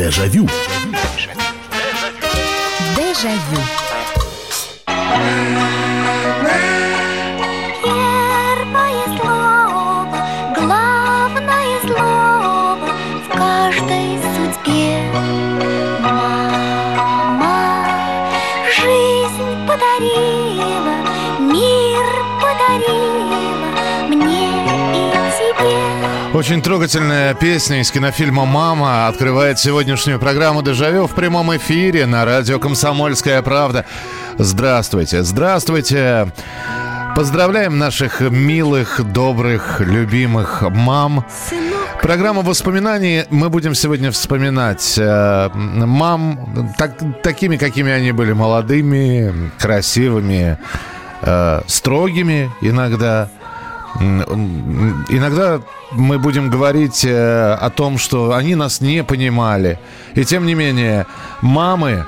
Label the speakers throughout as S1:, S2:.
S1: Дежавю.
S2: Дежавю.
S3: Первое
S4: Очень трогательная песня из кинофильма «Мама» открывает сегодняшнюю программу «Дежавю» в прямом эфире на радио «Комсомольская правда». Здравствуйте, здравствуйте. Поздравляем наших милых, добрых, любимых мам. Программу воспоминаний мы будем сегодня вспоминать э, мам так, такими, какими они были молодыми, красивыми, э, строгими иногда. Иногда мы будем говорить э, о том, что они нас не понимали. И тем не менее, мамы,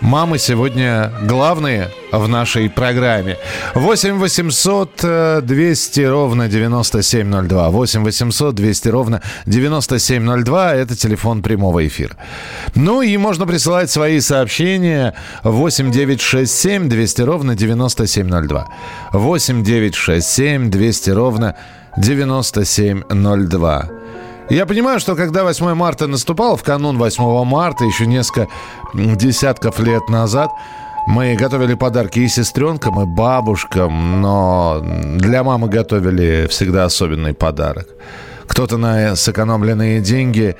S4: мамы сегодня главные в нашей программе. 8 800 э, 200 ровно 9702. 8 800 200 ровно 9702. Это телефон прямого эфира. Ну и можно присылать свои сообщения 8 967 200 ровно 9702. 8 967 200 ровно 9702. Я понимаю, что когда 8 марта наступал, в канун 8 марта, еще несколько десятков лет назад, мы готовили подарки и сестренкам, и бабушкам, но для мамы готовили всегда особенный подарок. Кто-то на сэкономленные деньги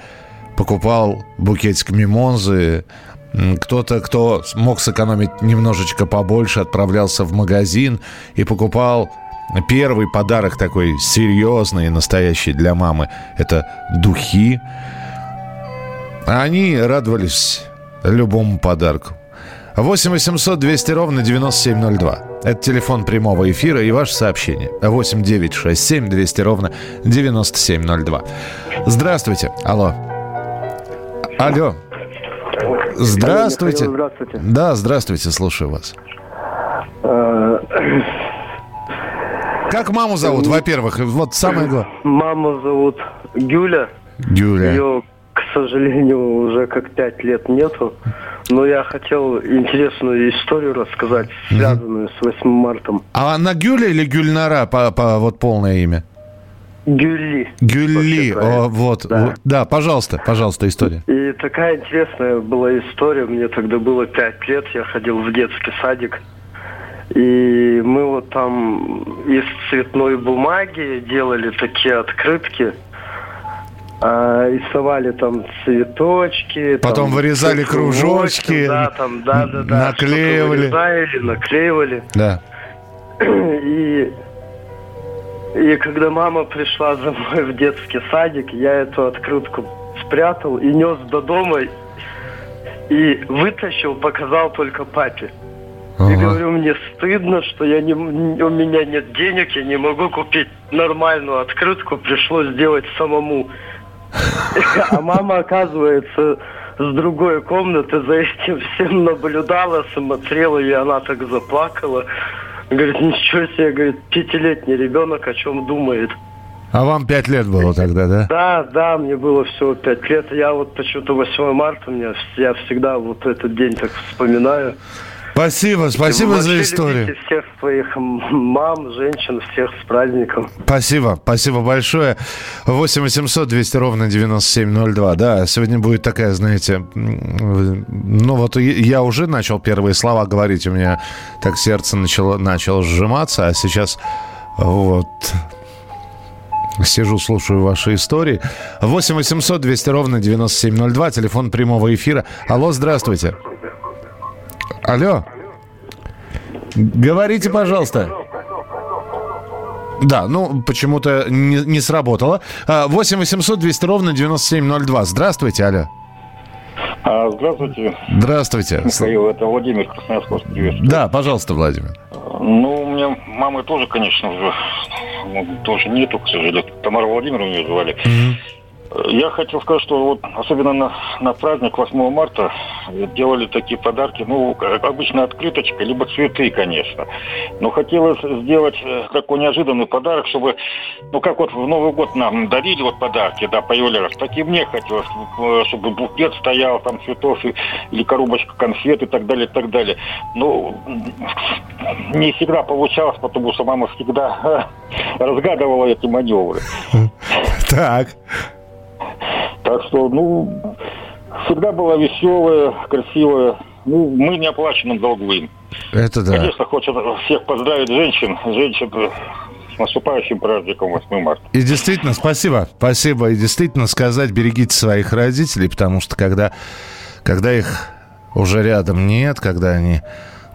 S4: покупал букетик мимозы, кто-то, кто мог сэкономить немножечко побольше, отправлялся в магазин и покупал первый подарок такой серьезный, настоящий для мамы. Это духи. Они радовались любому подарку. 8 800 200 ровно 9702. Это телефон прямого эфира и ваше сообщение. 8 9 6 7 200 ровно 9702. Здравствуйте. Алло. Алло. Здравствуйте.
S5: Михаил, здравствуйте.
S4: Да, здравствуйте, слушаю вас. Как маму зовут, во-первых? Вот самое главное.
S5: Маму зовут Гюля.
S4: Юля.
S5: Ее, к сожалению, уже как пять лет нету. Но я хотел интересную историю рассказать, связанную с 8 марта.
S4: А она Гюля или Гюльнара, по, по- вот полное имя?
S5: Вообще правильно.
S4: О, вот,
S5: Да.
S4: вот. Да, пожалуйста, пожалуйста, история.
S5: И такая интересная была история. Мне тогда было пять лет, я ходил в детский садик. И мы вот там из цветной бумаги делали такие открытки. а, рисовали там цветочки.
S4: Потом
S5: там
S4: вырезали
S5: кружочки, Да, там, да, да, да.
S4: наклеивали.
S5: Вырезали, наклеивали.
S4: Да.
S5: И, и когда мама пришла за мной в детский садик, я эту открытку спрятал и нес до дома и вытащил, показал только папе. И
S4: Ага.
S5: говорю, мне стыдно, что я не, у меня нет денег, я не могу купить нормальную открытку, пришлось сделать самому. А мама, оказывается, с другой комнаты за этим всем наблюдала, смотрела, и она так заплакала. Говорит, ничего себе, говорит, пятилетний ребенок о чем думает.
S4: А вам пять лет было тогда, да?
S5: Да, да, мне было всего пять лет. Я вот почему-то 8 марта, мне, я всегда вот этот день так вспоминаю.
S4: Спасибо, спасибо за историю.
S5: всех своих мам, женщин, всех с праздником.
S4: Спасибо, спасибо большое. 8 800 200 ровно 9702. Да, сегодня будет такая, знаете, ну вот я уже начал первые слова говорить, у меня так сердце начало, начало сжиматься, а сейчас вот сижу, слушаю ваши истории. 8 800 200 ровно 9702, телефон прямого эфира. Алло, здравствуйте. Алло. Говорите, пожалуйста. Да, ну, почему-то не, не сработало. А, 8 800 200 ровно 9702. Здравствуйте, алло.
S6: А, Здравствуйте,
S4: Здравствуйте.
S6: Михаил, это Владимир Красноярск.
S4: Да, пожалуйста, Владимир.
S6: Ну, у меня мамы тоже, конечно, уже ну, тоже нету, к сожалению. Тамара Владимировна ее звали. Я хотел сказать, что вот особенно на, на праздник 8 марта делали такие подарки, ну, обычно открыточка, либо цветы, конечно. Но хотелось сделать э, такой неожиданный подарок, чтобы, ну, как вот в Новый год нам дарили вот подарки, да, появлялись, так и мне хотелось, э, чтобы букет стоял, там, цветов, или коробочка конфет и так далее, и так далее. Ну, не всегда получалось, потому что мама всегда разгадывала эти маневры.
S4: Так.
S6: Так что, ну, всегда была веселая, красивая. Ну, мы не оплаченным долговым.
S4: Это да.
S6: Конечно, хочет всех поздравить женщин, женщин с наступающим праздником 8 марта.
S4: И действительно, спасибо, спасибо. И действительно сказать, берегите своих родителей, потому что когда, когда их уже рядом нет, когда они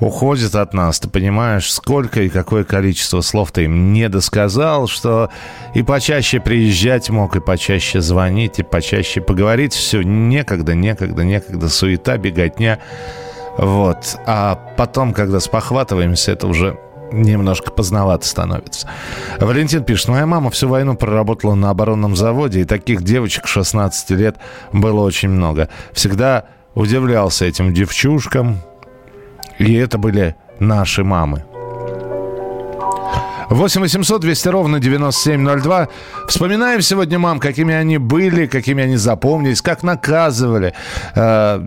S4: уходит от нас, ты понимаешь, сколько и какое количество слов ты им не досказал, что и почаще приезжать мог, и почаще звонить, и почаще поговорить. Все некогда, некогда, некогда, суета, беготня. Вот. А потом, когда спохватываемся, это уже немножко поздновато становится. Валентин пишет, моя мама всю войну проработала на оборонном заводе, и таких девочек 16 лет было очень много. Всегда удивлялся этим девчушкам, и это были наши мамы. 8 800 200 ровно 9702. Вспоминаем сегодня мам, какими они были, какими они запомнились, как наказывали. Э,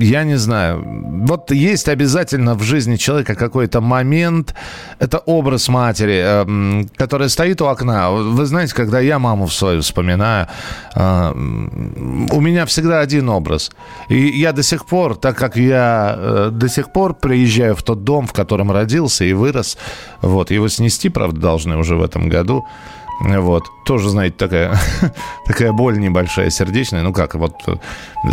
S4: я не знаю. Вот есть обязательно в жизни человека какой-то момент, это образ матери, э, которая стоит у окна. Вы знаете, когда я маму свою вспоминаю, э, у меня всегда один образ. И я до сих пор, так как я до сих пор приезжаю в тот дом, в котором родился и вырос, вот, его снести, правда, должны уже в этом году. Вот. Тоже, знаете, такая, такая боль небольшая, сердечная. Ну как, вот э,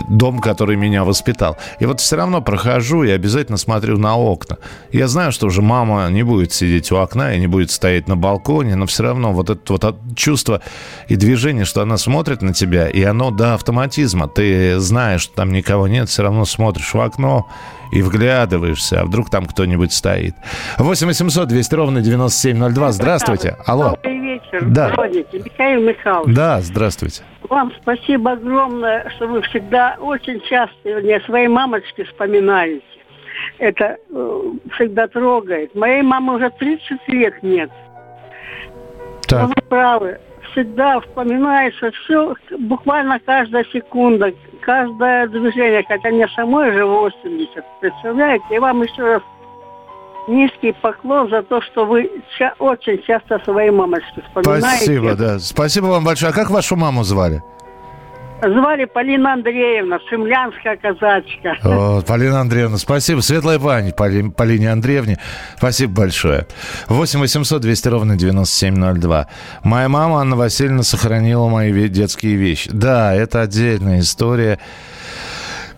S4: дом, который меня воспитал. И вот все равно прохожу и обязательно смотрю на окна. Я знаю, что уже мама не будет сидеть у окна и не будет стоять на балконе, но все равно вот это вот чувство и движение, что она смотрит на тебя, и оно до автоматизма. Ты знаешь, что там никого нет, все равно смотришь в окно и вглядываешься, а вдруг там кто-нибудь стоит. 8 800 200 ровно 9702. Здравствуйте. Алло.
S1: Вечер.
S4: Да.
S1: Здравствуйте, Михаил Михайлович.
S4: Да, здравствуйте.
S1: Вам спасибо огромное, что вы всегда очень часто мне своей мамочке вспоминаете. Это э, всегда трогает. Моей мамы уже 30 лет нет.
S4: Так.
S1: Но вы правы. Всегда вспоминается все, буквально каждая секунда, каждое движение, хотя мне самой же 80. Представляете? И вам еще раз низкий поклон за то, что вы ча- очень часто своей мамочке вспоминаете.
S4: Спасибо, да. Спасибо вам большое. А как вашу маму звали?
S1: Звали Полина Андреевна, цемлянская казачка.
S4: О, Полина Андреевна, спасибо. Светлая память Поли, Полине Андреевне. Спасибо большое. 8 800 200 ровно 9702. Моя мама Анна Васильевна сохранила мои детские вещи. Да, это отдельная история.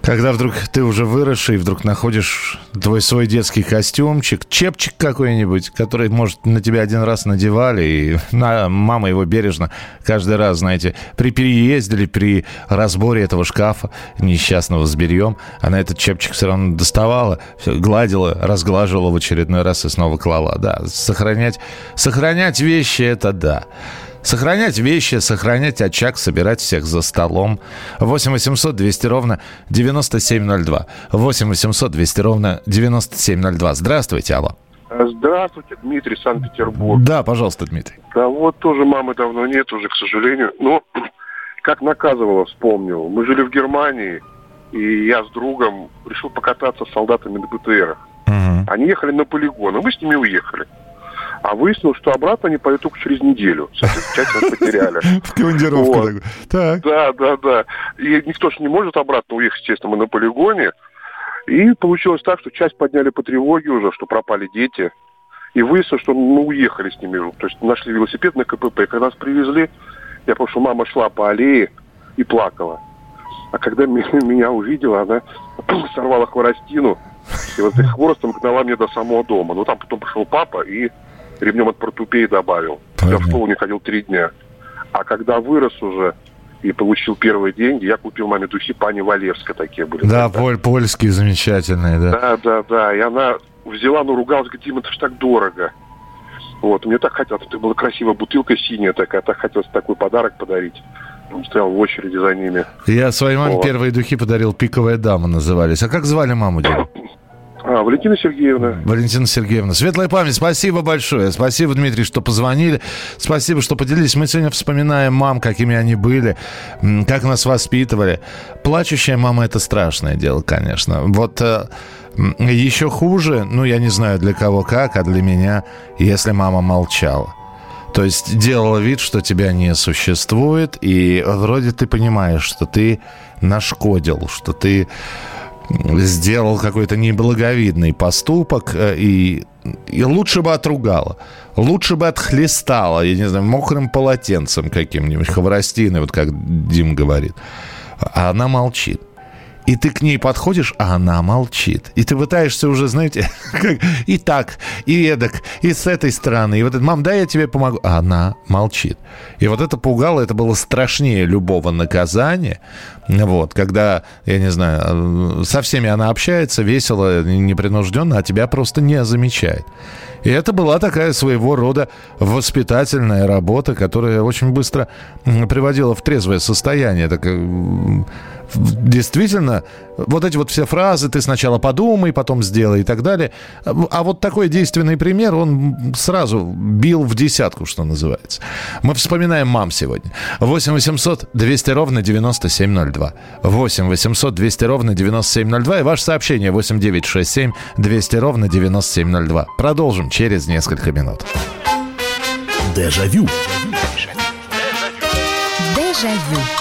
S4: Когда вдруг ты уже выросший, вдруг находишь твой свой детский костюмчик, чепчик какой-нибудь, который, может, на тебя один раз надевали, и на, мама его бережно каждый раз, знаете, при переезде или при разборе этого шкафа несчастного с бельем, она этот чепчик все равно доставала, все, гладила, разглаживала в очередной раз и снова клала. Да, сохранять, сохранять вещи – это да. Сохранять вещи, сохранять очаг, собирать всех за столом. 8 800 200 ровно 9702. 8 800 200 ровно 9702. Здравствуйте, алло.
S2: Здравствуйте, Дмитрий, Санкт-Петербург.
S4: Да, пожалуйста, Дмитрий.
S2: Да вот тоже мамы давно нет уже, к сожалению. Но как наказывала, вспомнил. Мы жили в Германии, и я с другом решил покататься с солдатами на БТРах.
S4: Мгм.
S2: Они ехали на полигон, и мы с ними уехали. А выяснилось, что обратно они поедут только через неделю. Часть нас потеряли.
S4: В командировку.
S2: Вот.
S4: такую. Так.
S2: Да, да, да. И никто же не может обратно уехать, естественно, мы на полигоне. И получилось так, что часть подняли по тревоге уже, что пропали дети. И выяснилось, что мы уехали с ними. То есть нашли велосипед на КПП. И когда нас привезли, я помню, что мама шла по аллее и плакала. А когда меня увидела, она сорвала хворостину. И вот этим хворостом гнала мне до самого дома. Ну, там потом пришел папа и ремнем от портупеи добавил. Я в
S4: Понятно.
S2: школу не ходил три дня. А когда вырос уже и получил первые деньги, я купил маме духи пани Валевска такие были.
S4: Да,
S2: тогда.
S4: поль, польские замечательные, да.
S2: Да, да, да. И она взяла, но ругалась, говорит, Дима, это ж так дорого. Вот, мне так хотелось, это была красивая бутылка синяя такая, так хотелось такой подарок подарить. стоял в очереди за ними.
S4: Я своей маме
S2: Вот.
S4: первые духи подарил «Пиковая дама» назывались. А как звали маму, Дим?
S2: А, Валентина Сергеевна.
S4: Валентина Сергеевна. Светлая память, спасибо большое. Спасибо, Дмитрий, что позвонили. Спасибо, что поделились. Мы сегодня вспоминаем мам, какими они были, как нас воспитывали. Плачущая мама – это страшное дело, конечно. Вот э, еще хуже, ну, я не знаю для кого как, а для меня, если мама молчала. То есть делала вид, что тебя не существует, и вроде ты понимаешь, что ты нашкодил, что ты сделал какой-то неблаговидный поступок, э, и, и лучше бы отругала. Лучше бы отхлестала, я не знаю, мокрым полотенцем каким-нибудь, хворостиной, вот как Дим говорит. А она молчит. И ты к ней подходишь, а она молчит. И ты пытаешься уже, знаете, как и так, и эдак, и с этой стороны. И вот это, мам, дай я тебе помогу. А она молчит. И вот это пугало, это было страшнее любого наказания. Вот, когда, я не знаю, э, со всеми она общается весело, непринужденно, а тебя просто не замечает. И это была такая своего рода воспитательная работа, которая очень быстро приводила в трезвое состояние. Так, э, действительно, вот эти вот все фразы, ты сначала подумай, потом сделай и так далее. А вот такой действенный пример, он сразу бил в десятку, что называется. Мы вспоминаем мам сегодня. 8 800 200 ровно 9702. 8 800 200 ровно 9702. И ваше сообщение 8 967 200 ровно 9702. Продолжим через несколько минут.
S7: Дежавю.
S8: Дежавю.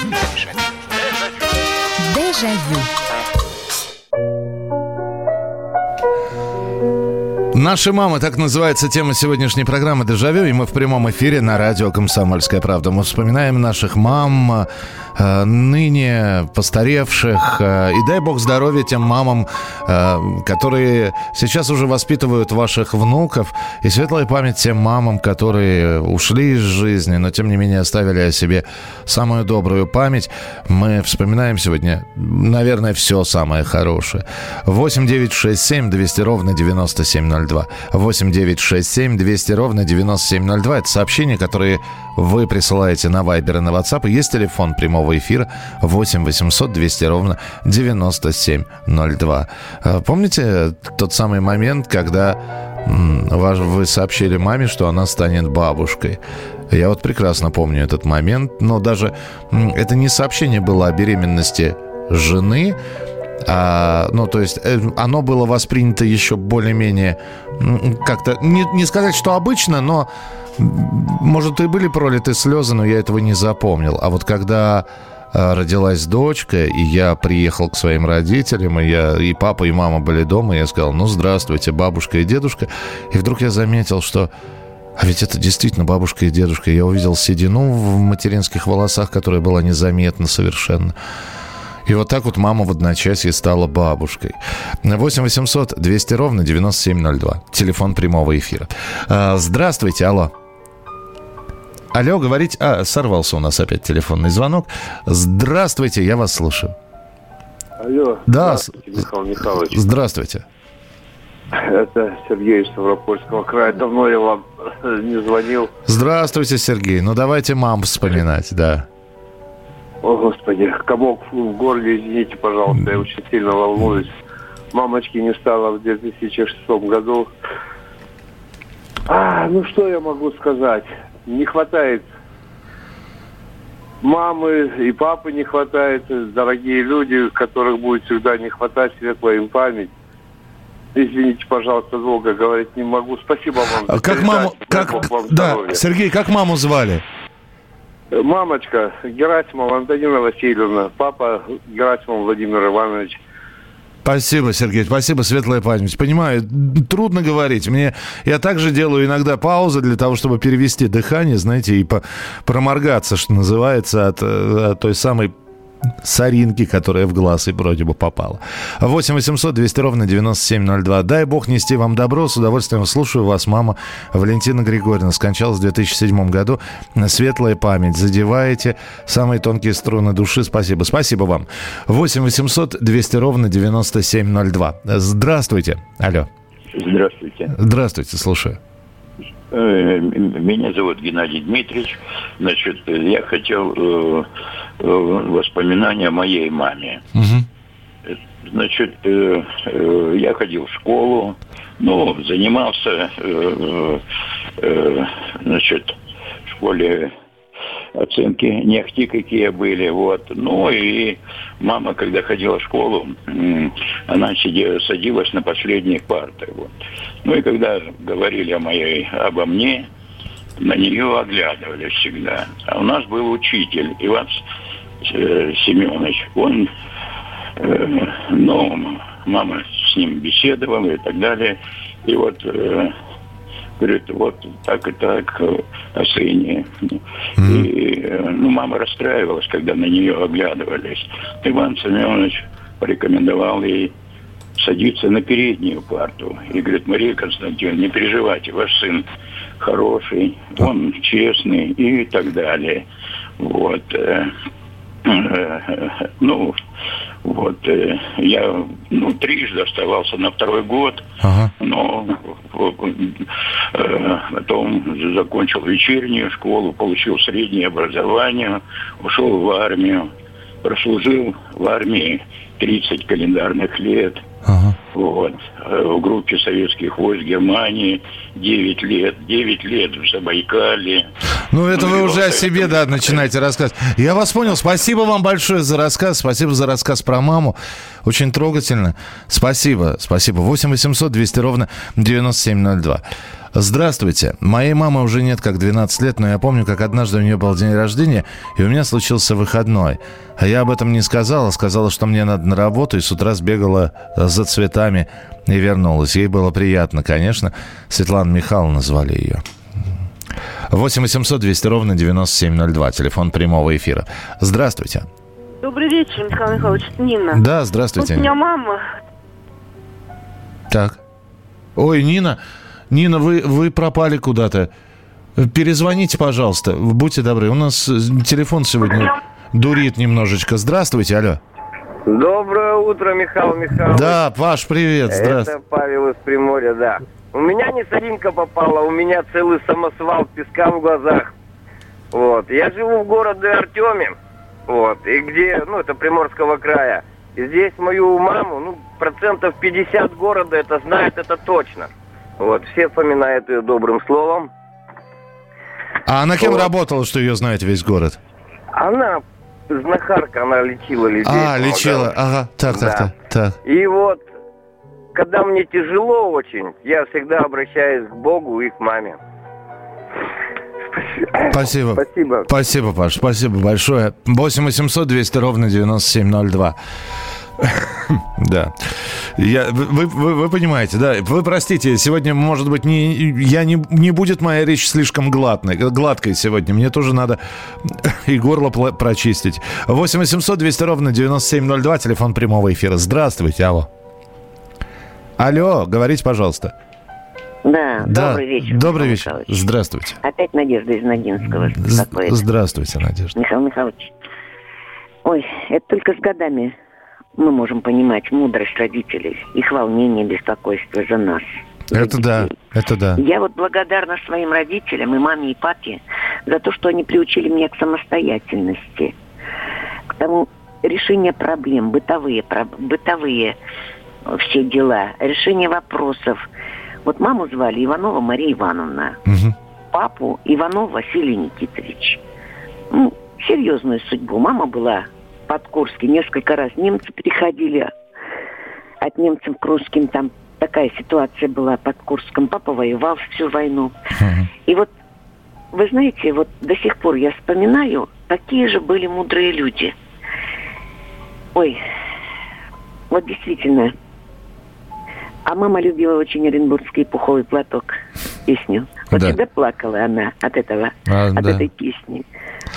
S4: Наши мамы, так называется тема сегодняшней программы «Дежавю», и мы в прямом эфире на радио «Комсомольская правда». Мы вспоминаем наших мам, ныне постаревших, э, и дай бог здоровья тем мамам, э, которые сейчас уже воспитывают ваших внуков, и светлая память тем мамам, которые ушли из жизни, но тем не менее оставили о себе самую добрую память. Мы вспоминаем сегодня, наверное, все самое хорошее. 8 9 6 7 200 ровно 9702. 8 9 6 7 200 ровно 9702. Это сообщения, которые вы присылаете на Viber и на WhatsApp. И есть телефон прямого эфира 8 800 200 ровно 9702. Э, Помните тот самый момент, когда вы сообщили маме, что она станет бабушкой? Я вот прекрасно помню этот момент, но даже это не сообщение было о беременности жены, а, ну, то есть э, оно было воспринято еще более-менее как-то, не, не сказать, что обычно, но, может, и были пролиты слезы, но я этого не запомнил. А вот когда э, родилась дочка, и я приехал к своим родителям, и, я, и папа, и мама были дома, и я сказал, ну, здравствуйте, бабушка и дедушка. И вдруг я заметил, что а ведь это действительно бабушка и дедушка. Я увидел седину в материнских волосах, которая была незаметна совершенно. И вот так вот мама в одночасье стала бабушкой. 8 800 200 ровно 9702. Телефон прямого эфира. А, Здравствуйте, алло. Алло, говорить... А, сорвался у нас опять телефонный звонок. Здравствуйте, я вас слушаю.
S2: Алло.
S4: Да,
S2: Здравствуйте, Михаил Михайлович.
S4: Здравствуйте.
S2: Это Сергей из Ставропольского края. Давно я вам не звонил.
S4: Здравствуйте, Сергей. Ну, давайте мам вспоминать, да.
S2: О, Господи, комок в горле, извините, пожалуйста, я очень сильно волнуюсь. Мамочки не стало в 2006 году. А, ну что я могу сказать? Не хватает мамы и папы не хватает, дорогие люди, которых будет всегда не хватать, светлая им память. Извините, пожалуйста, долго говорить не могу. Спасибо вам.
S4: А Как маму... Как... Да,
S2: здоровья.
S4: Сергей, как маму звали?
S2: Мамочка Герасимова Антонина Васильевна, папа Герасимов Владимир Иванович.
S4: Спасибо, Сергей, спасибо, светлая память. Понимаю, трудно говорить. Мне я также делаю иногда паузы для того, чтобы перевести дыхание, знаете, и по, проморгаться, что называется, от, э, от той самой соринки, которая в глаз и вроде бы попала. 8 800 200 ровно 9702. Дай бог нести вам добро. С удовольствием слушаю вас, мама Валентина Григорьевна. Скончалась в 2007 году. Светлая память. Задеваете самые тонкие струны души. Спасибо. Спасибо вам. 8 800 200 ровно 9702. Здравствуйте. Алло.
S9: Здравствуйте.
S4: Здравствуйте, слушаю.
S9: Э, Меня зовут Геннадий Дмитриевич. Значит, я хотел э, э, воспоминания о моей маме. Значит, э, э, я ходил в школу, ну, занимался, э, э, значит, в школе оценки не ахти какие были, вот. Ну и мама, когда ходила в школу, она сидела, садилась на последние парты, вот. Ну и когда говорили о моей, обо мне, на нее оглядывались всегда. А у нас был учитель Иван э, Семенович. Он, э, ну, мама с ним беседовала и так далее. И вот э, говорит, вот так и так э, о сыне. И, э, ну, мама расстраивалась, когда на нее оглядывались. Иван Семенович порекомендовал ей садиться на переднюю парту. И говорит, Мария Константиновна, не переживайте, ваш сын хороший, он честный и так далее. Вот. Э, э, Ну, вот, э, я, ну, трижды оставался на второй год, но э, потом закончил вечернюю школу, получил среднее образование, ушел в армию, прослужил в армии 30 календарных лет. Вот. Э, В группе советских войск Германии 9 лет. 9 лет в Забайкале.
S4: Ну, это вы уже о себе, да, начинаете рассказывать. Я вас понял. Спасибо вам большое за рассказ. Спасибо за рассказ про маму. Очень трогательно. Спасибо, спасибо. 8 800 200 ровно 9702. Здравствуйте. Моей мамы уже нет как 12 лет, но я помню, как однажды у нее был день рождения, и у меня случился выходной. А я об этом не сказала, сказала, что мне надо на работу, и с утра сбегала за цветами и вернулась. Ей было приятно, конечно. Светлана Михайловна звали ее. 8 800 200 ровно 9702. Телефон прямого эфира. Здравствуйте.
S10: Добрый вечер, Михаил Михайлович, Нина.
S4: Да, здравствуйте.
S10: Вот у меня мама.
S4: Так. Ой, Нина, Нина, вы, вы пропали куда-то. Перезвоните, пожалуйста. Будьте добры. У нас э, телефон сегодня дурит немножечко. Здравствуйте, алло.
S11: Доброе утро, Михаил Михайлович.
S4: Да, Паш, привет. Здравствуй.
S11: Это Павел из Приморья, да. У меня не соринка попала, у меня целый самосвал песка в глазах. Вот. Я живу в городе Артеме, вот, и где, ну, это Приморского края. И здесь мою маму, ну, процентов 50 города это знает, это точно. Вот, все вспоминают ее добрым словом.
S4: А она кем
S11: Вот.
S4: работала, что ее знает весь город?
S11: Она знахарка, она лечила людей.
S4: а,
S11: помогала.
S4: лечила. Ага, так, так,
S11: Да.
S4: так, так.
S11: И вот, когда мне тяжело очень, я всегда обращаюсь к Богу и к маме.
S4: Спасибо.
S11: Спасибо.
S4: Спасибо, Паш, спасибо большое. 8 800 200 ровно 9702. Да. Я, вы, вы, вы понимаете, да. Вы простите, сегодня, может быть, не, я не, не будет моя речь слишком гладной, гладкой сегодня. Мне тоже надо и горло прочистить. 8 800 200 ровно 9702, телефон прямого эфира. Здравствуйте, алло. Алло, говорите, пожалуйста.
S12: Да,
S4: Да,
S12: добрый вечер.
S4: Добрый
S12: Михаил
S4: вечер.
S12: Михайлович.
S4: Здравствуйте.
S12: Опять Надежда из Ногинского
S4: З-. Здравствуйте, Надежда.
S12: Михаил Михайлович. Ой, это только с годами мы можем понимать мудрость родителей, их волнение, беспокойство за нас.
S4: Это да, это да.
S12: Я вот благодарна своим родителям, и маме, и папе, за то, что они приучили меня к самостоятельности, к тому решению проблем, бытовые, про- бытовые э, все дела, решение вопросов. Вот маму звали Иванова Мария Ивановна, папу Иванов Василий Никитович. Ну, серьезную судьбу. Мама была под Курске. Несколько раз немцы приходили от немцев к русским. Там такая ситуация была под Курском. Папа воевал всю войну. И вот, вы знаете, вот до сих пор я вспоминаю, такие же были мудрые люди. Ой, вот действительно, А мама любила очень оренбургский пуховый платок, песню. Вот
S4: Да.
S12: всегда плакала она от этого,
S4: А,
S12: от
S4: да.
S12: этой песни.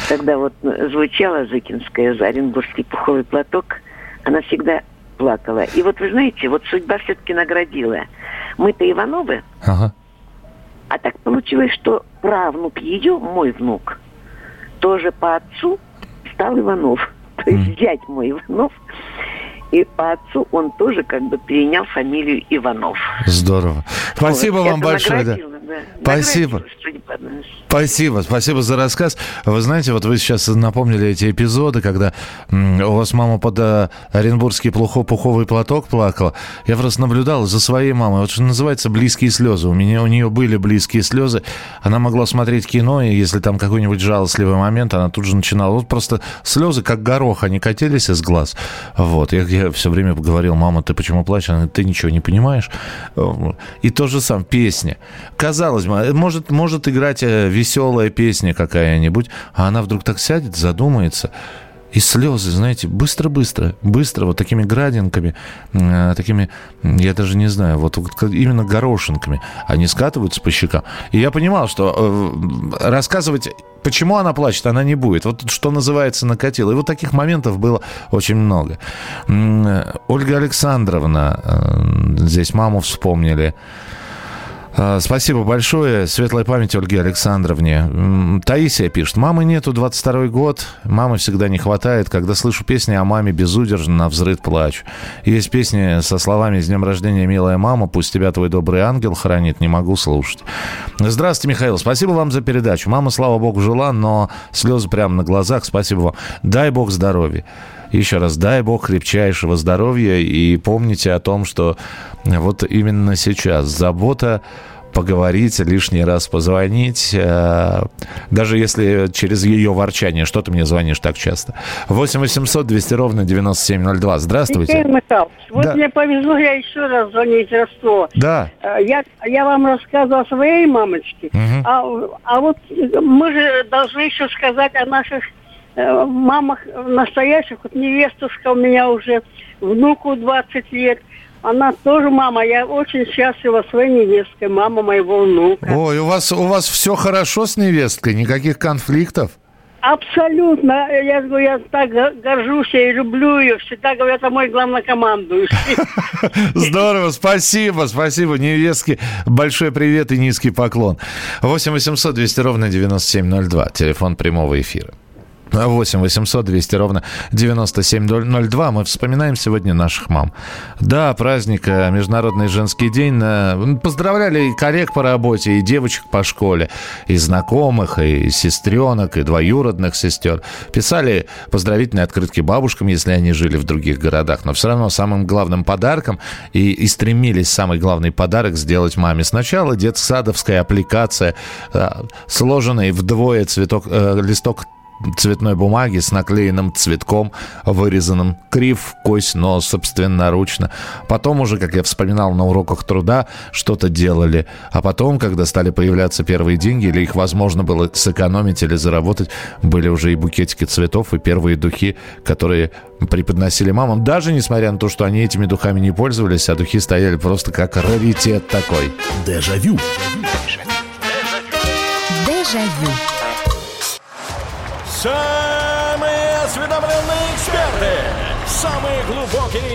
S12: Когда вот э, звучала Зыкинская за оренбургский пуховый платок, она всегда плакала. И вот вы знаете, вот судьба все-таки наградила. Мы-то Ивановы,
S4: Ага.
S12: а так получилось, что правнук ее, мой внук, тоже по отцу стал Иванов. То есть зять мой Иванов. И по отцу он тоже как бы перенял фамилию Иванов.
S4: Здорово. Спасибо
S12: Вот,
S4: вам
S12: это
S4: большое. да.
S12: Да.
S4: Спасибо. Спасибо, спасибо за рассказ. Вы знаете, вот вы сейчас напомнили эти эпизоды, когда у вас мама под э, оренбургский плохо, пуховый платок плакала. Я просто наблюдал за своей мамой. Вот что называется близкие слезы. У меня у нее были близкие слезы. Она могла смотреть кино, и если там какой-нибудь жалостливый момент, она тут же начинала. Вот просто слезы, как горох, они катились из глаз. Вот. Я, я все время говорил, мама, ты почему плачешь? Она ты ничего не понимаешь. И то же самое, песня. Казалось бы, может, может играть э, веселая песня какая-нибудь, а она вдруг так сядет, задумается, и слезы, знаете, быстро-быстро, быстро, вот такими градинками, э, такими, я даже не знаю, вот, именно горошинками, они скатываются по щекам. И я понимал, что э, рассказывать, почему она плачет, она не будет. Вот что называется накатило. И вот таких моментов было очень много. Ольга Александровна, здесь маму вспомнили. А, Спасибо большое. Светлая память Ольге Александровне. Таисия пишет. Мамы нету 22 год. Мамы всегда не хватает. Когда слышу песни о маме, безудержно на взрыв плачу. Есть песни со словами «С днем рождения, милая мама, пусть тебя твой добрый ангел хранит». Не могу слушать. Здравствуйте, Михаил. Спасибо вам за передачу. Мама, слава богу, жила, но слезы прямо на глазах. Спасибо вам. Дай бог здоровья. Еще раз, дай бог крепчайшего здоровья и помните о том, что вот именно сейчас забота поговорить, лишний раз позвонить, э, даже если через ее ворчание, что ты мне звонишь так часто. 8 800 200 ровно 9702. Здравствуйте.
S1: Михаил Михайлович, вот
S4: Да.
S1: мне повезло, я еще раз звонить в Ростов.
S4: Да.
S1: Э, Я, я вам рассказывала о своей мамочке, а, а вот мы же должны еще сказать о наших э, мамах настоящих. Вот невестушка у меня уже, внуку 20 лет. Она тоже мама. Я очень счастлива своей невесткой, мама моего внука.
S4: Ой, у вас, у вас все хорошо с невесткой? Никаких конфликтов?
S1: Абсолютно. Я говорю, я так го- горжусь и люблю ее. Всегда говорят, это мой главнокомандующий.
S4: Здорово, спасибо, спасибо. Невестке большой привет и низкий поклон. 8 800 200 ровно 9702. Телефон прямого эфира. 8 800 200 ровно 9702. Мы вспоминаем сегодня наших мам. Да, праздник, э, Международный женский день. э, Поздравляли и коллег по работе, и девочек по школе, и знакомых, и сестренок, и двоюродных сестер. Писали поздравительные открытки бабушкам, если они жили в других городах. Но все равно самым главным подарком и, и стремились самый главный подарок сделать маме. Сначала детсадовская аппликация, э, сложенный вдвое цветок, э, листок цветной бумаги с наклеенным цветком, вырезанным крив, кость, но собственноручно. Потом уже, как я вспоминал на уроках труда, что-то делали. А потом, когда стали появляться первые деньги, или их возможно было сэкономить или заработать, были уже и букетики цветов, и первые духи, которые преподносили мамам. Даже несмотря на то, что они этими духами не пользовались, а духи стояли просто как раритет такой.
S7: Дежавю.
S8: Дежавю.
S13: Самые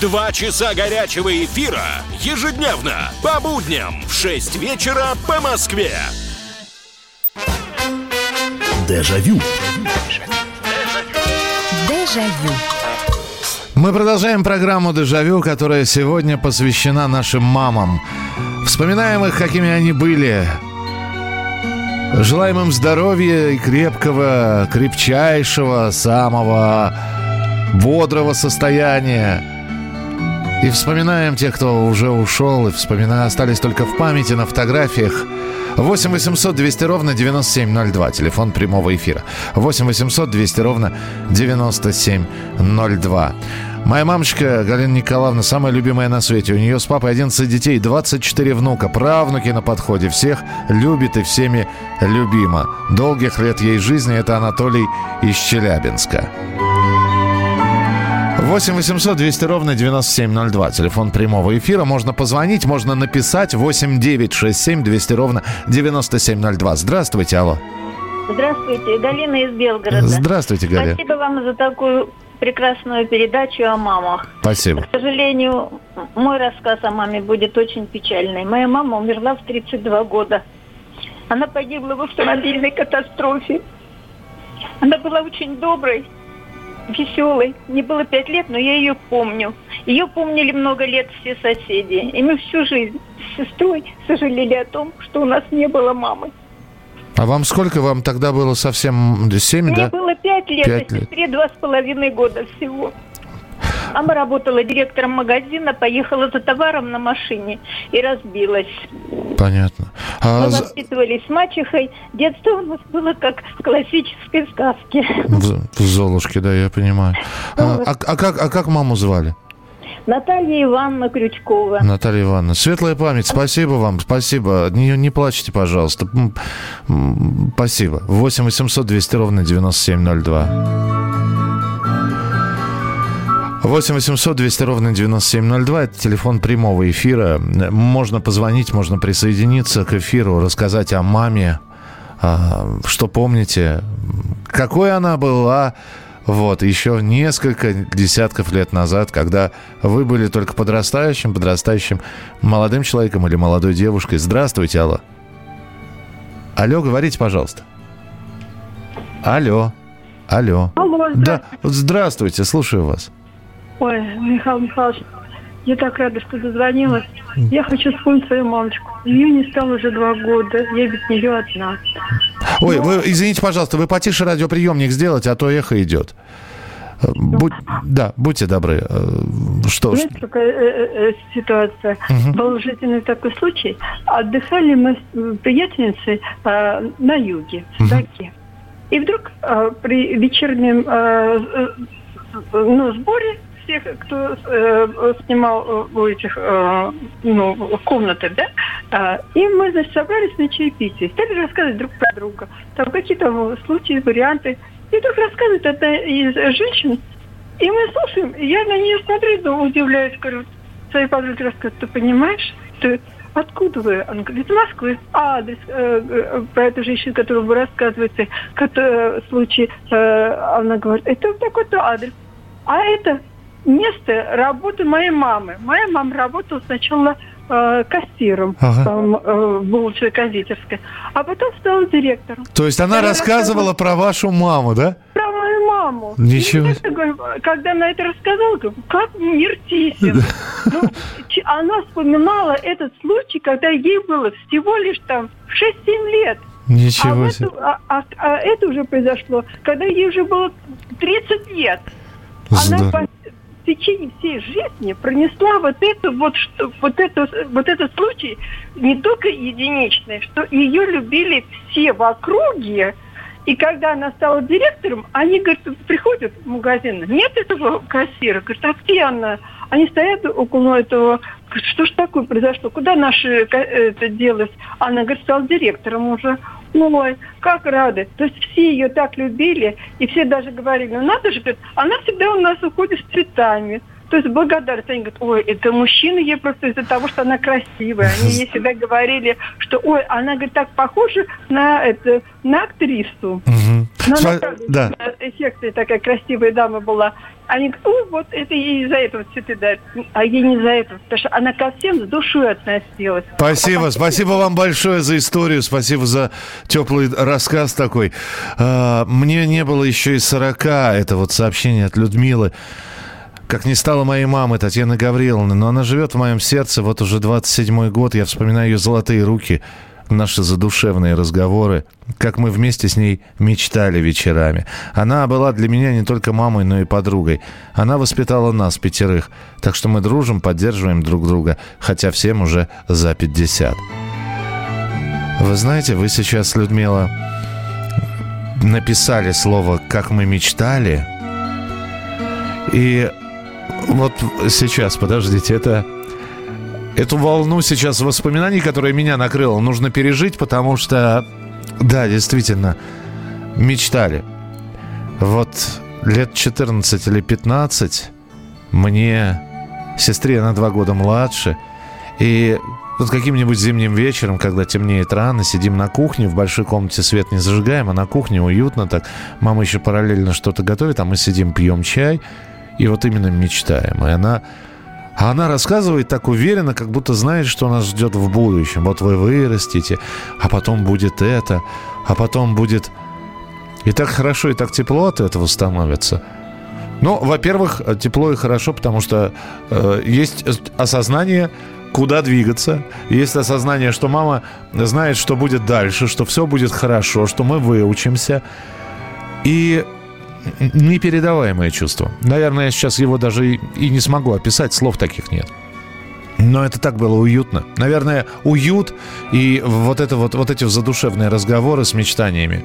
S13: Два часа горячего эфира ежедневно по будням в 6 вечера по Москве.
S7: Дежавю.
S8: Дежавю.
S4: Мы продолжаем программу «Дежавю», которая сегодня посвящена нашим мамам. Вспоминаем их, какими они были. Желаем им здоровья и крепкого, крепчайшего, самого бодрого состояния. И вспоминаем тех, кто уже ушел, и вспоминаем, остались только в памяти, на фотографиях. 8 800 200 ровно 9702. Телефон прямого эфира. 8 800 200 ровно 9702. Моя мамочка Галина Николаевна самая любимая на свете. У нее с папой 11 детей, 24 внука, правнуки на подходе. Всех любит и всеми любима. Долгих лет ей жизни. Это Анатолий из Челябинска. 8 800 200 ровно 9702. Телефон прямого эфира. Можно позвонить, можно написать. 8 9 6 7 200 ровно 9702. Здравствуйте, алло.
S14: Здравствуйте, Галина из Белгорода.
S4: Здравствуйте, Галина.
S14: Спасибо вам за такую прекрасную передачу о мамах.
S4: Спасибо.
S14: К сожалению, мой рассказ о маме будет очень печальный. Моя мама умерла в 32 года. Она погибла в автомобильной катастрофе. Она была очень доброй, веселой. Мне было пять лет, но я ее помню. Ее помнили много лет все соседи. И мы всю жизнь с сестрой сожалели о том, что у нас не было мамы.
S4: А вам сколько вам тогда было совсем? Семь,
S14: Мне
S4: да?
S14: было пять лет,
S4: Пять
S14: а
S4: лет.
S14: сестре два с половиной года всего. Мама работала директором магазина, поехала за товаром на машине и разбилась.
S4: Понятно. А
S14: Мы воспитывались с мачехой. Детство у нас было как в классической сказке.
S4: в, в Золушке, да, я понимаю. А, а- а как, а как маму звали?
S14: Наталья Ивановна Крючкова.
S4: Наталья Ивановна. Светлая память. Спасибо вам, спасибо. Не, не плачьте, пожалуйста. Спасибо. 8 800 200 ровно 9702. 8 800 200 ровно 9702. Это телефон прямого эфира. Можно позвонить, можно присоединиться к эфиру, рассказать о маме, а, что помните, какой она была, вот, еще несколько десятков лет назад, когда вы были только подрастающим, подрастающим молодым человеком или молодой девушкой. Здравствуйте, алло. Алло, говорите, пожалуйста. Алло. Алло.
S15: Алло,
S4: Да, здравствуйте, слушаю вас.
S15: Ой, Михаил Михайлович, я так рада, что дозвонилась. Я хочу вспомнить свою мамочку. Ее не стало уже два года. Я без нее одна.
S4: Ой, вы, извините, пожалуйста, вы потише радиоприемник сделайте, а то эхо идет. Э, будь- да, будьте добры. Э, Что,
S15: Знаете, какая э, э, э, ситуация?
S4: Мгм.
S15: Был жизненный такой случай. Отдыхали мы с приятельницей э, на юге, в Судаке. И вдруг э, при вечернем э, э, ну, сборе всех, кто э, снимал э, у этих э, ну, комнаты, да, а, и мы, значит, собрались на чаепитие, стали рассказывать друг про друга. Там какие-то случаи, варианты. И вдруг рассказывает одна из женщин, и мы слушаем, и я на нее смотрю, да, удивляюсь, говорю, своей подруге рассказываю, ты понимаешь, ты откуда вы? Она говорит, из Москвы. А адрес э, э, про эту женщину, которую вы рассказываете, который, случай, э, она говорит, это такой-то адрес. А это место работы моей мамы. Моя мама работала сначала э, кассиром
S4: Ага.
S15: там, э, в булочной кондитерской, а потом стала директором.
S4: То есть она рассказывала про вашу маму, да?
S15: Про мою маму.
S4: Ничего
S15: И я так Когда она это рассказала, говорю, как мир тесен. Ну, она вспоминала этот случай, когда ей было всего лишь там 6-7 лет. А,
S4: Ничего
S15: в
S4: себе.
S15: эту- а- а- а это уже произошло, когда ей уже было 30 лет. Она
S4: Здорово.
S15: Течение всей жизни пронесла вот это вот что вот это вот этот случай не только единичный, что ее любили все в округе. И когда она стала директором, они, говорят, приходят в магазин, нет этого кассира. Говорят, а где она? Они стоят около этого, что ж такое произошло? Куда наши это делось? Она, говорит, стала директором уже. Ой, как рады. То есть все ее так любили, и все даже говорили, ну надо же, говорит, она всегда у нас уходит с цветами. То есть благодарность. Они говорят, ой, это мужчина ей просто из-за того, что она красивая. Они ей всегда говорили, что, ой, она, говорит, так похожа на, это, на актрису. Ну, она
S4: Сва-
S15: правда,
S4: да.
S15: эффектная такая красивая дама была. Они говорят, вот это ей из-за этого цветы дают. А ей не из-за этого, потому что она ко всем с душой относилась.
S4: Спасибо, спасибо вам большое за историю, спасибо за теплый рассказ такой. А, Мне не было еще и 40, это вот сообщение от Людмилы. Как не стало моей мамы, Татьяны Гавриловны, но она живет в моем сердце вот уже 27-й год. Я вспоминаю ее золотые руки, наши задушевные разговоры, как мы вместе с ней мечтали вечерами. Она была для меня не только мамой, но и подругой. Она воспитала нас, пятерых, так что мы дружим, поддерживаем друг друга, хотя всем уже за 50. Вы знаете, вы сейчас, Людмила, написали слово «как мы мечтали». И вот сейчас, подождите, это... Эту волну сейчас воспоминаний, которая меня накрыла, нужно пережить, потому что, да, действительно, мечтали. Вот лет 14 или 15 мне, сестре на два года младше, и вот каким-нибудь зимним вечером, когда темнеет рано, сидим на кухне, в большой комнате свет не зажигаем, а на кухне уютно так. Мама еще параллельно что-то готовит, а мы сидим, пьем чай и вот именно мечтаем. И она а она рассказывает так уверенно, как будто знает, что нас ждет в будущем. Вот вы вырастете, а потом будет это, а потом будет... И так хорошо, и так тепло от этого становится. Ну, во-первых, тепло и хорошо, потому что э, есть осознание, куда двигаться. Есть осознание, что мама знает, что будет дальше, что все будет хорошо, что мы выучимся. И непередаваемое чувство. Наверное, я сейчас его даже и, и не смогу описать, слов таких нет. Но это так было уютно. Наверное, уют и вот, это вот, вот эти задушевные разговоры с мечтаниями.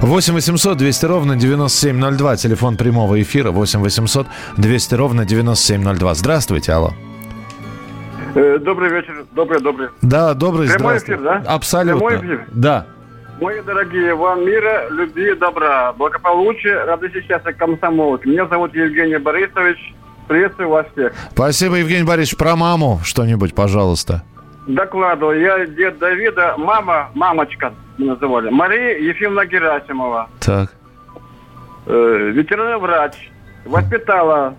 S4: 8 800 200 ровно 9702. Телефон прямого эфира 8 800 200 ровно 9702. Здравствуйте, алло.
S16: Э, Добрый вечер. Добрый, добрый.
S4: Да, добрый,
S16: Прямой
S4: здравствуй.
S16: эфир, да?
S4: Абсолютно.
S16: Прямой эфир?
S4: Да.
S16: Мои дорогие, вам мира, любви, добра, благополучия, радости, счастья, комсомолок. Меня зовут Евгений Борисович. Приветствую вас всех.
S4: Спасибо, Евгений Борисович. Про маму что-нибудь, пожалуйста.
S16: Докладываю. Я дед Давида, мама, мамочка называли, Мария Ефимовна Герасимова.
S4: Так.
S16: Э, ветеринарный врач. Воспитала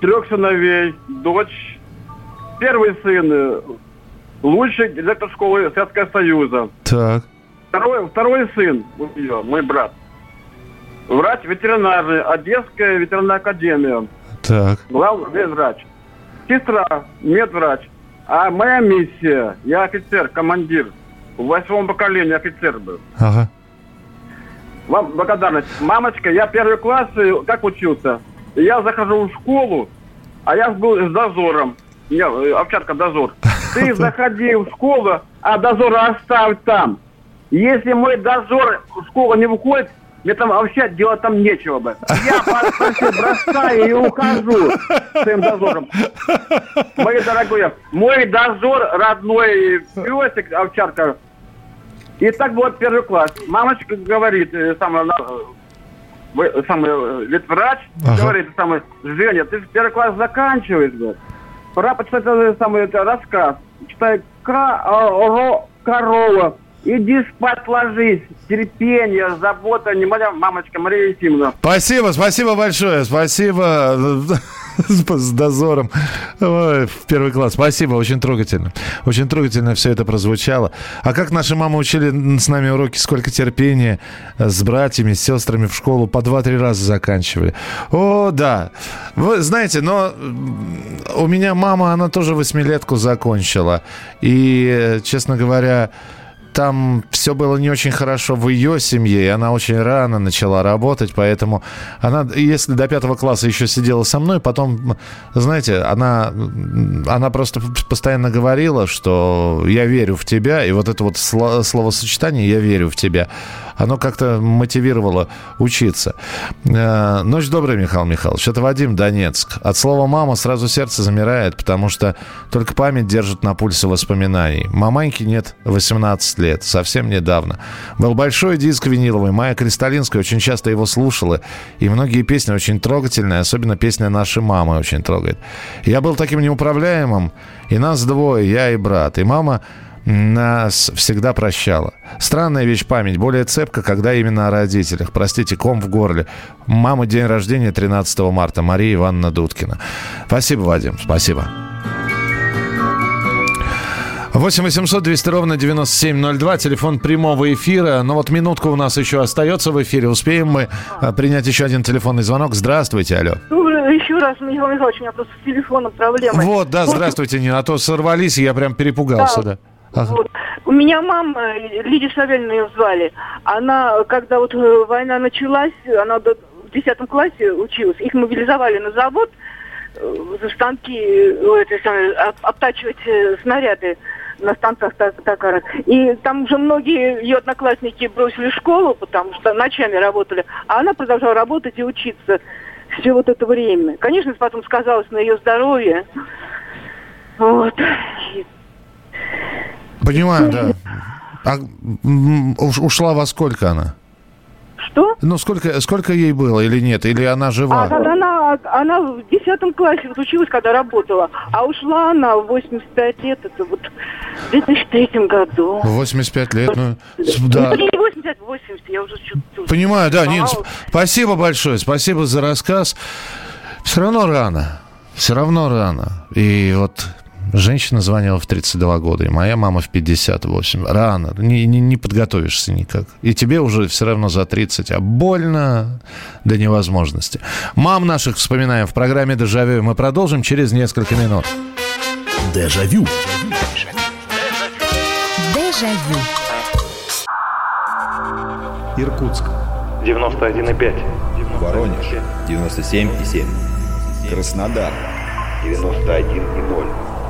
S16: трех сыновей, дочь. Первый сын э, лучший директор школы Советского Союза.
S4: Так.
S16: Второй, второй сын у нее, мой брат. Врач ветеринарный, Одесская ветеринарная академия.
S4: Так.
S16: Главный врач. Сестра, медврач. А моя миссия, я офицер, командир. В восьмом поколении офицер был.
S4: Ага.
S16: Вам благодарность. Мамочка, я первый класс, как учился? Я захожу в школу, а я был с дозором. Я, э, овчарка дозор. Ты заходи в школу, а дозора оставь там. Если мой дозор в школу не выходит, мне там вообще делать там нечего бы. Я просто бросаю и ухожу своим дозором. Мои дорогие, мой дозор родной песик, овчарка. И так вот первый класс. Мамочка говорит, э, самая, э, вы- самый э, ветврач,
S4: Ага.
S16: говорит, самый, Женя, ты же первый класс заканчиваешь, говорит. Пора почитать самый это, рассказ. Читай «Коро- корова. Иди спать ложись. Терпение, забота, внимание, мамочка Мария Ефимовна.
S4: Спасибо, спасибо большое. Спасибо с дозором. Ой, в первый класс. Спасибо, очень трогательно. Очень трогательно все это прозвучало. А как наши мамы учили с нами уроки, сколько терпения э, с братьями, с сестрами в школу по два-три раза заканчивали. О, да. Вы знаете, но у меня мама, она тоже восьмилетку закончила. И, э, честно говоря, там все было не очень хорошо в ее семье, и она очень рано начала работать, поэтому она, если до пятого класса еще сидела со мной, потом, знаете, она, она просто постоянно говорила, что я верю в тебя, и вот это вот сло- словосочетание «я верю в тебя», оно как-то мотивировало учиться. Э, Ночь добрая, Михаил Михайлович. Это Вадим, Донецк. От слова «мама» сразу сердце замирает, потому что только память держит на пульсе воспоминаний. Маманьки нет 18 лет, совсем недавно. Был большой диск виниловый, Майя Кристалинская очень часто его слушала, и многие песни очень трогательные, особенно песня нашей мамы очень трогает. Я был таким неуправляемым, и нас двое, я и брат. И мама нас всегда прощала. Странная вещь память, более цепка, когда именно о родителях. Простите, ком в горле. Мама день рождения 13 марта, Мария Ивановна Дудкина. Спасибо, Вадим, спасибо. 8 800 200 ровно 9702, телефон прямого эфира. Но вот минутка у нас еще остается в эфире. Успеем мы а, принять еще один телефонный звонок. Здравствуйте, алло.
S10: Ну, еще раз, Михаил Михайлович, у меня просто с телефоном проблемы.
S4: Вот, да, здравствуйте, Нина. А то сорвались, и я прям перепугался, да. Ага.
S10: Вот. У меня мама, э, Лидия Савельевна ее звали, она, когда вот э, война началась, она в 10 классе училась, их мобилизовали на завод, э, за станки, это обтачивать снаряды. На станциях токарных. И там уже многие ее одноклассники бросили школу, потому что ночами работали, а она продолжала работать и учиться все вот это время. Конечно, потом сказалось на ее здоровье. Вот.
S4: Понимаю, да. А ушла во сколько она?
S10: Что?
S4: Ну, сколько, сколько ей было или нет? Или она жива?
S10: А когда она, она в 10 классе вот училась, когда работала, а ушла она в 85 лет, это вот в 2003 году.
S4: 85 лет, ну, с- да.
S10: Ну, не 80, 80, я уже чуть-чуть.
S4: Понимаю, да, Нин, спасибо большое, спасибо за рассказ. Все равно рано, все равно рано. И вот женщина звонила в 32 года, и моя мама в 58. Рано, не, не, не подготовишься никак. И тебе уже все равно за 30, а больно до невозможности. Мам наших вспоминаем в программе «Дежавю». Мы продолжим через несколько минут.
S7: Дежавю.
S8: Дежавю.
S17: Иркутск. 91,5.
S18: Воронеж 97,7. Краснодар 91,0.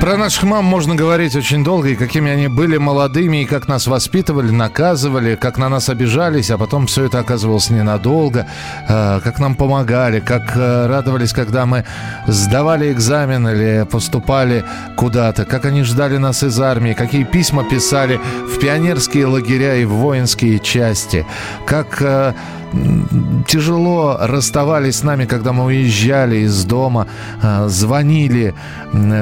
S4: Про наших мам можно говорить очень долго, и какими они были молодыми, и как нас воспитывали, наказывали, как на нас обижались, а потом все это оказывалось ненадолго, э, как нам помогали, как э, радовались, когда мы сдавали экзамен или поступали куда-то, как они ждали нас из армии, какие письма писали в пионерские лагеря и в воинские части, как э, тяжело расставались с нами, когда мы уезжали из дома, э, звонили,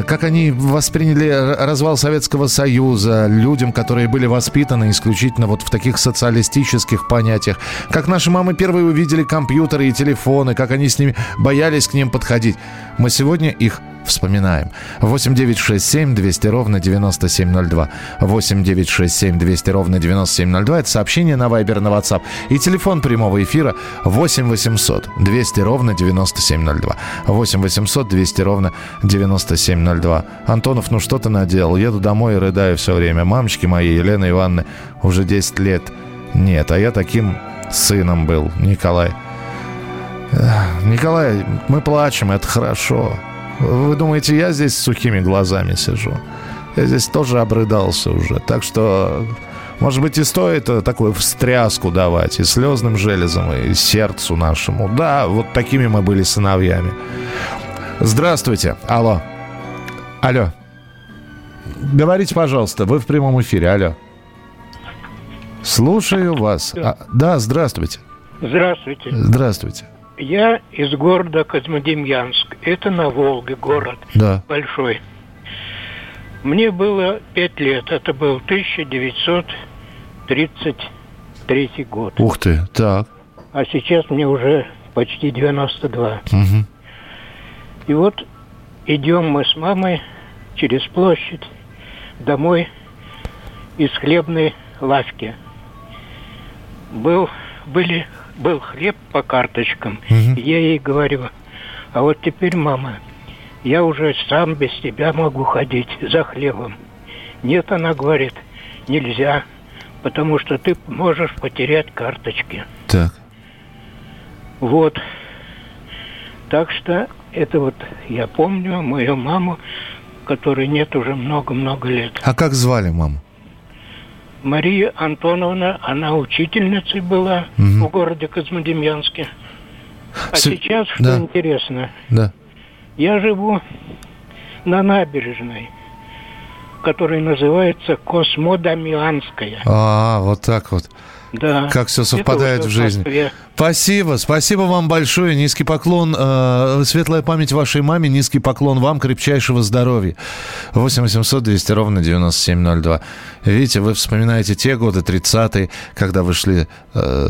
S4: как они восприняли развал Советского Союза людям, которые были воспитаны исключительно вот в таких социалистических понятиях, как наши мамы первые увидели компьютеры и телефоны, как они с ними боялись к ним подходить. Мы сегодня их вспоминаем. 8 9 6 7 200 ровно 9702. 8 9 6 7 200 ровно 9702. Это сообщение на Viber, на WhatsApp. И телефон прямого эфира 8 800 200 ровно 9702. 8 800 200 ровно 9702. Антонов, ну что ты наделал? Еду домой и рыдаю все время. Мамочки моей, Елена Ивановны, уже 10 лет нет. А я таким сыном был, Николай. Николай, мы плачем, это хорошо. Вы думаете, я здесь с сухими глазами сижу? Я здесь тоже обрыдался уже. Так что, может быть, и стоит э, такую встряску давать и слезным железом, и сердцу нашему. Да, вот такими мы были сыновьями. Здравствуйте. Алло. Алло. Говорите, пожалуйста, вы в прямом эфире. Алло. Слушаю вас. А, да, здравствуйте.
S19: Здравствуйте.
S4: Здравствуйте.
S19: Я из города Козьмодемьянск. Это на Волге город
S4: Да.
S19: большой. Мне было пять лет. Это был 1933 год.
S4: Ух ты, так.
S19: А сейчас мне уже почти 92.
S4: Мгм.
S19: И вот идем мы с мамой через площадь домой из хлебной лавки. Был, были, был хлеб по карточкам. И Я ей говорю, а вот теперь, мама, я уже сам без тебя могу ходить за хлебом. Нет, она говорит, нельзя, потому что ты можешь потерять карточки.
S4: Так.
S19: Вот. Так что это вот я помню мою маму, которой нет уже много-много лет.
S4: А как звали маму?
S19: Мария Антоновна, она учительницей была
S4: Мгм.
S19: в городе Козьмодемьянске. А
S4: С-
S19: сейчас, что
S4: да.
S19: интересно,
S4: Да.
S19: я живу на набережной, которая называется Космодамианская.
S4: А, вот так вот.
S19: Да.
S4: Как все совпадает в жизни. Спасибо, спасибо вам большое. Низкий поклон, э, светлая память вашей маме, низкий поклон вам, крепчайшего здоровья. 8 800 200 ровно 9702. Видите, вы вспоминаете те годы, 30-е, когда вы шли э,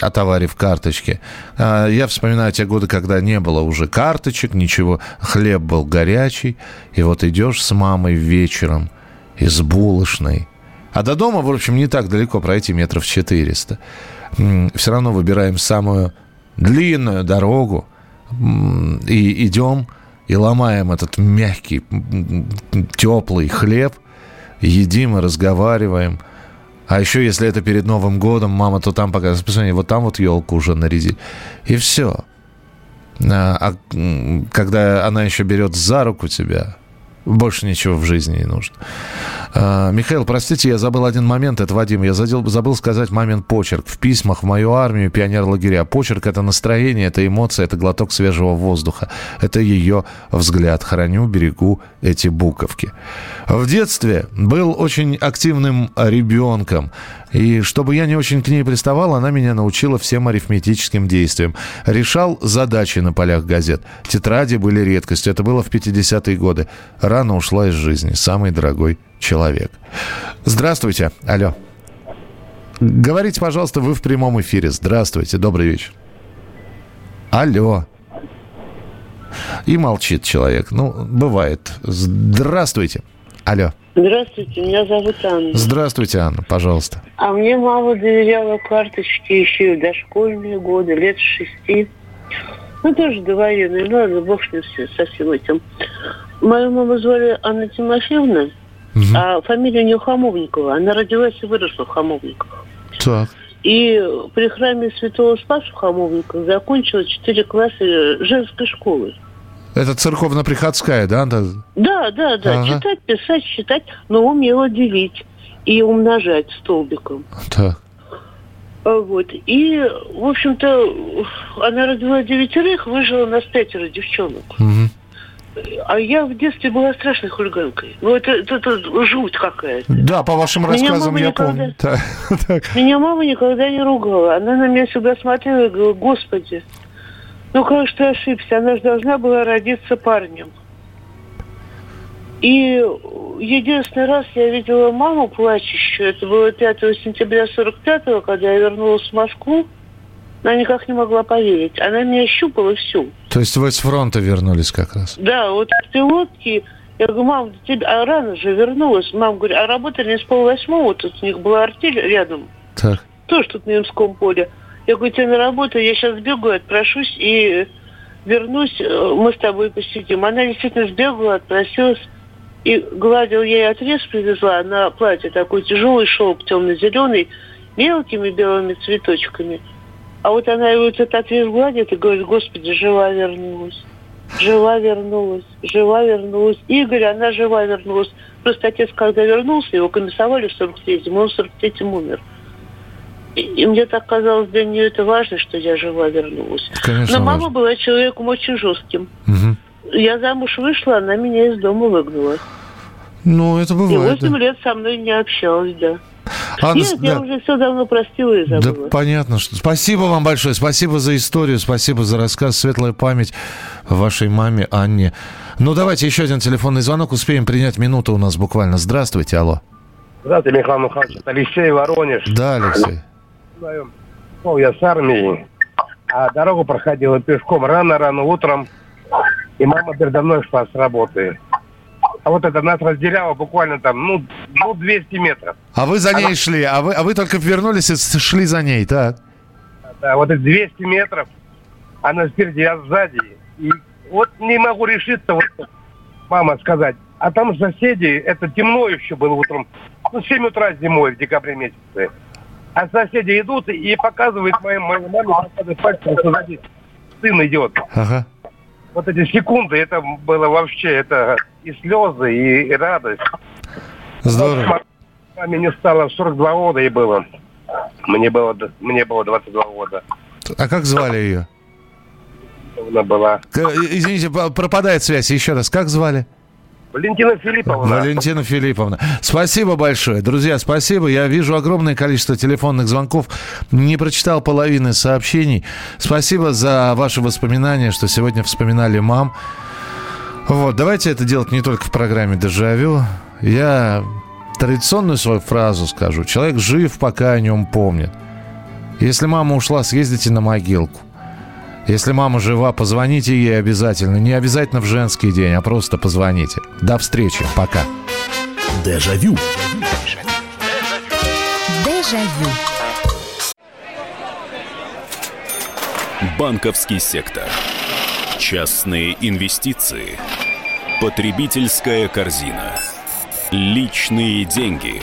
S4: отоварив карточки. А я вспоминаю те годы, когда не было уже карточек, ничего, хлеб был горячий, и вот идешь с мамой вечером из булочной, а до дома, в общем, не так далеко пройти, метров 400. Все равно выбираем самую длинную дорогу и идем и ломаем этот мягкий, теплый хлеб, едим и разговариваем. А еще, если это перед Новым годом, мама то там показывает, посмотри, вот там вот елку уже нарядили. И все. А, а, когда она еще берет за руку тебя, больше ничего в жизни не нужно. А, Михаил, простите, я забыл один момент. Это Вадим. Я задел, забыл сказать мамин почерк. В письмах в мою армию, пионер лагеря. Почерк – это настроение, это эмоция, это глоток свежего воздуха. Это ее взгляд. Храню, берегу эти буковки. В детстве был очень активным ребенком. И чтобы я не очень к ней приставал, она меня научила всем арифметическим действиям. Решал задачи на полях газет. Тетради были редкостью. Это было в 50-е годы. Рано ушла из жизни. Самый дорогой человек. Здравствуйте. Алло. Говорите, пожалуйста, вы в прямом эфире. Здравствуйте. Добрый вечер. Алло. И молчит человек. Ну, бывает. Здравствуйте. Алло.
S20: Здравствуйте, меня зовут Анна.
S4: Здравствуйте, Анна, пожалуйста.
S20: А мне мама доверяла карточки еще в дошкольные годы, лет шести. Ну, тоже довоенные, ну ладно, бог с ним все, со всем этим. Мою маму звали Анна Тимофеевна, а фамилия у нее Хамовникова. Она родилась и выросла в Хамовниках.
S4: Так.
S20: И при храме Святого Спаса в Хамовниках закончила четыре класса женской школы.
S4: Это церковно-приходская, да? Да.
S20: Да, да, да.
S4: Ага.
S20: Читать, писать, считать, но умела делить и умножать столбиком.
S4: Так.
S20: А Вот. И, в общем-то, она родила девятерых, выжила нас пятеро девчонок. А я в детстве была страшной хулиганкой. Ну, это, это, это жуть какая-то.
S4: Да, по вашим
S20: Меня
S4: рассказам я
S20: никогда-
S4: помню. Так.
S20: Меня мама никогда не ругала. Она на меня всегда смотрела и говорила, господи, ну как же ты ошибся, она же должна была родиться парнем. И единственный раз я видела маму плачущую, это было 5 сентября 45-го, когда я вернулась в Москву, она никак не могла поверить. Она меня щупала всю.
S4: То есть вы с фронта вернулись как раз?
S20: Да, вот в пилотке, я говорю, мам, ты а рано же вернулась. Мама говорит, а работали не с полвосьмого, тут у них была артель рядом,
S4: Так.
S20: тоже тут на Ямском поле. Я говорю, тебе на работу, я сейчас сбегаю, отпрошусь и вернусь, э, мы с тобой посидим. Она действительно сбегала, отпросилась, и гладил ей отрез, привезла на платье такой тяжелый шелк темно-зеленый, мелкими белыми цветочками. А вот она его этот отрез гладит и говорит, господи, жива вернулась. Жива вернулась, жива вернулась. Игорь, она жива вернулась. Просто отец, когда вернулся, его комиссовали в 43-м, он в 43-м умер. И, и мне так казалось, для нее это важно, что я жива вернулась.
S4: Конечно,
S20: Но мама
S4: важно.
S20: была человеком очень жестким.
S4: Мгм.
S20: Я замуж вышла, она меня из дома выгнала.
S4: Ну, это
S20: И
S4: бывает.
S20: 8
S4: да.
S20: лет со мной не общалась, да.
S4: Анна,
S20: Нет, я
S4: да.
S20: уже все давно простила и
S4: Да,
S20: забыла.
S4: понятно. Что... Спасибо вам большое. Спасибо за историю. Спасибо за рассказ. Светлая память вашей маме Анне. Ну, давайте еще один телефонный звонок. Успеем принять минуту у нас буквально. Здравствуйте, алло.
S21: Здравствуйте, Михаил Михайлович. Это Алексей Воронеж.
S4: Да, Алексей.
S21: Ну, я с армии, а дорогу проходила пешком рано-рано утром, и мама передо мной шла с работы. А вот это нас разделяло буквально там, ну, ну 200 метров.
S4: А вы за ней
S21: Она-
S4: шли, а вы, а вы только вернулись и шли за ней, так?
S21: Да, вот эти 200 метров, она спереди, я сзади. И вот не могу решиться, вот мама сказать. А там соседи, это темно еще было утром, ну, 7 утра зимой в декабре месяце. А соседи идут и показывают моей, моей маме, показывают пальцем, что сзади сын идет.
S4: Ага.
S21: Вот эти секунды, это было вообще, это и слезы, и, и радость.
S4: Здорово.
S21: Маме не стало, 42 года ей было. Мне было, мне было 22 года.
S4: А как звали ее?
S21: Она была.
S4: К- Извините, пропадает связь. Еще раз, как звали?
S21: Валентина Филипповна.
S4: Валентина Филипповна. Спасибо большое. Друзья, спасибо. Я вижу огромное количество телефонных звонков. Не прочитал половины сообщений. Спасибо за ваши воспоминания, что сегодня вспоминали мам. Вот, давайте это делать не только в программе «Дежавю». Я традиционную свою фразу скажу. Человек жив, пока о нем помнит. Если мама ушла, съездите на могилку. Если мама жива, позвоните ей обязательно. Не обязательно в женский день, а просто позвоните. До встречи. Пока.
S7: Дежавю.
S8: Дежавю.
S13: Банковский сектор. Частные инвестиции. Потребительская корзина. Личные деньги.